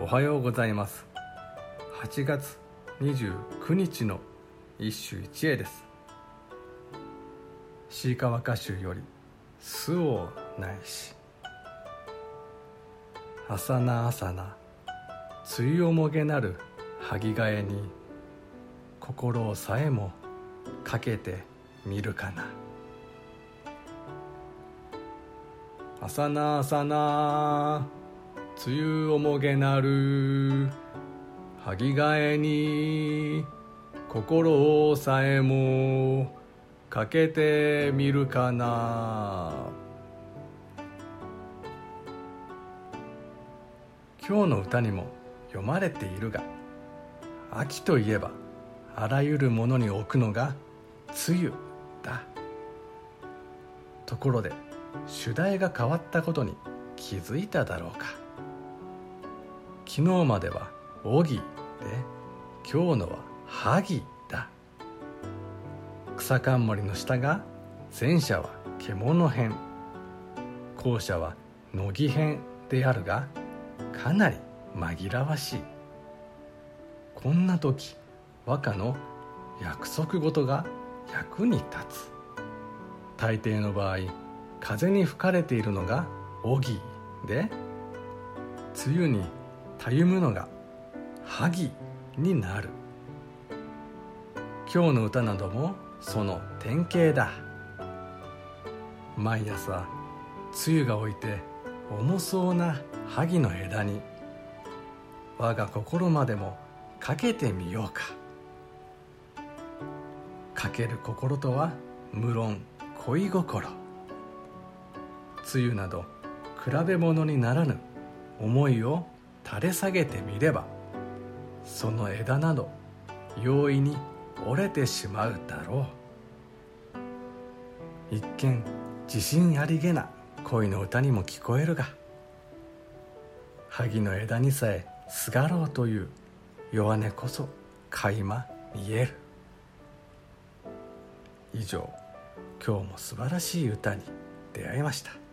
おはようございます。8月29日の一首一会です。シーカワ歌集より「巣をないし」「朝な朝な梅雨をもげなる萩替えに心をさえもかけてみるかな」朝な朝な。梅雨おもげなる萩替えに心をさえもかけてみるかな。今日の歌にも読まれているが秋といえばあらゆるものに置くのが梅雨だ。ところで主題が変わったことに気づいただろうか。昨日までは「おぎ」で今日のは「はぎ」だ。草冠の下が前者は獣編。後者は乃木編であるがかなり紛らわしい。こんな時和歌の約束事が役に立つ。大抵の場合風に吹かれているのがおぎで梅雨にたゆむのが萩になる。今日の歌などもその典型だ。毎朝梅雨が置いて重そうな萩の枝に我が心までもかけてみようか。かける心とは無論恋心。梅雨など比べ物にならぬ思いを垂れ下げてみればその枝など容易に折れてしまうだろう。一見自信ありげな恋の歌にも聞こえるが萩の枝にさえすがろうという弱音こそ垣間見える。以上今日も素晴らしい歌に出会いました。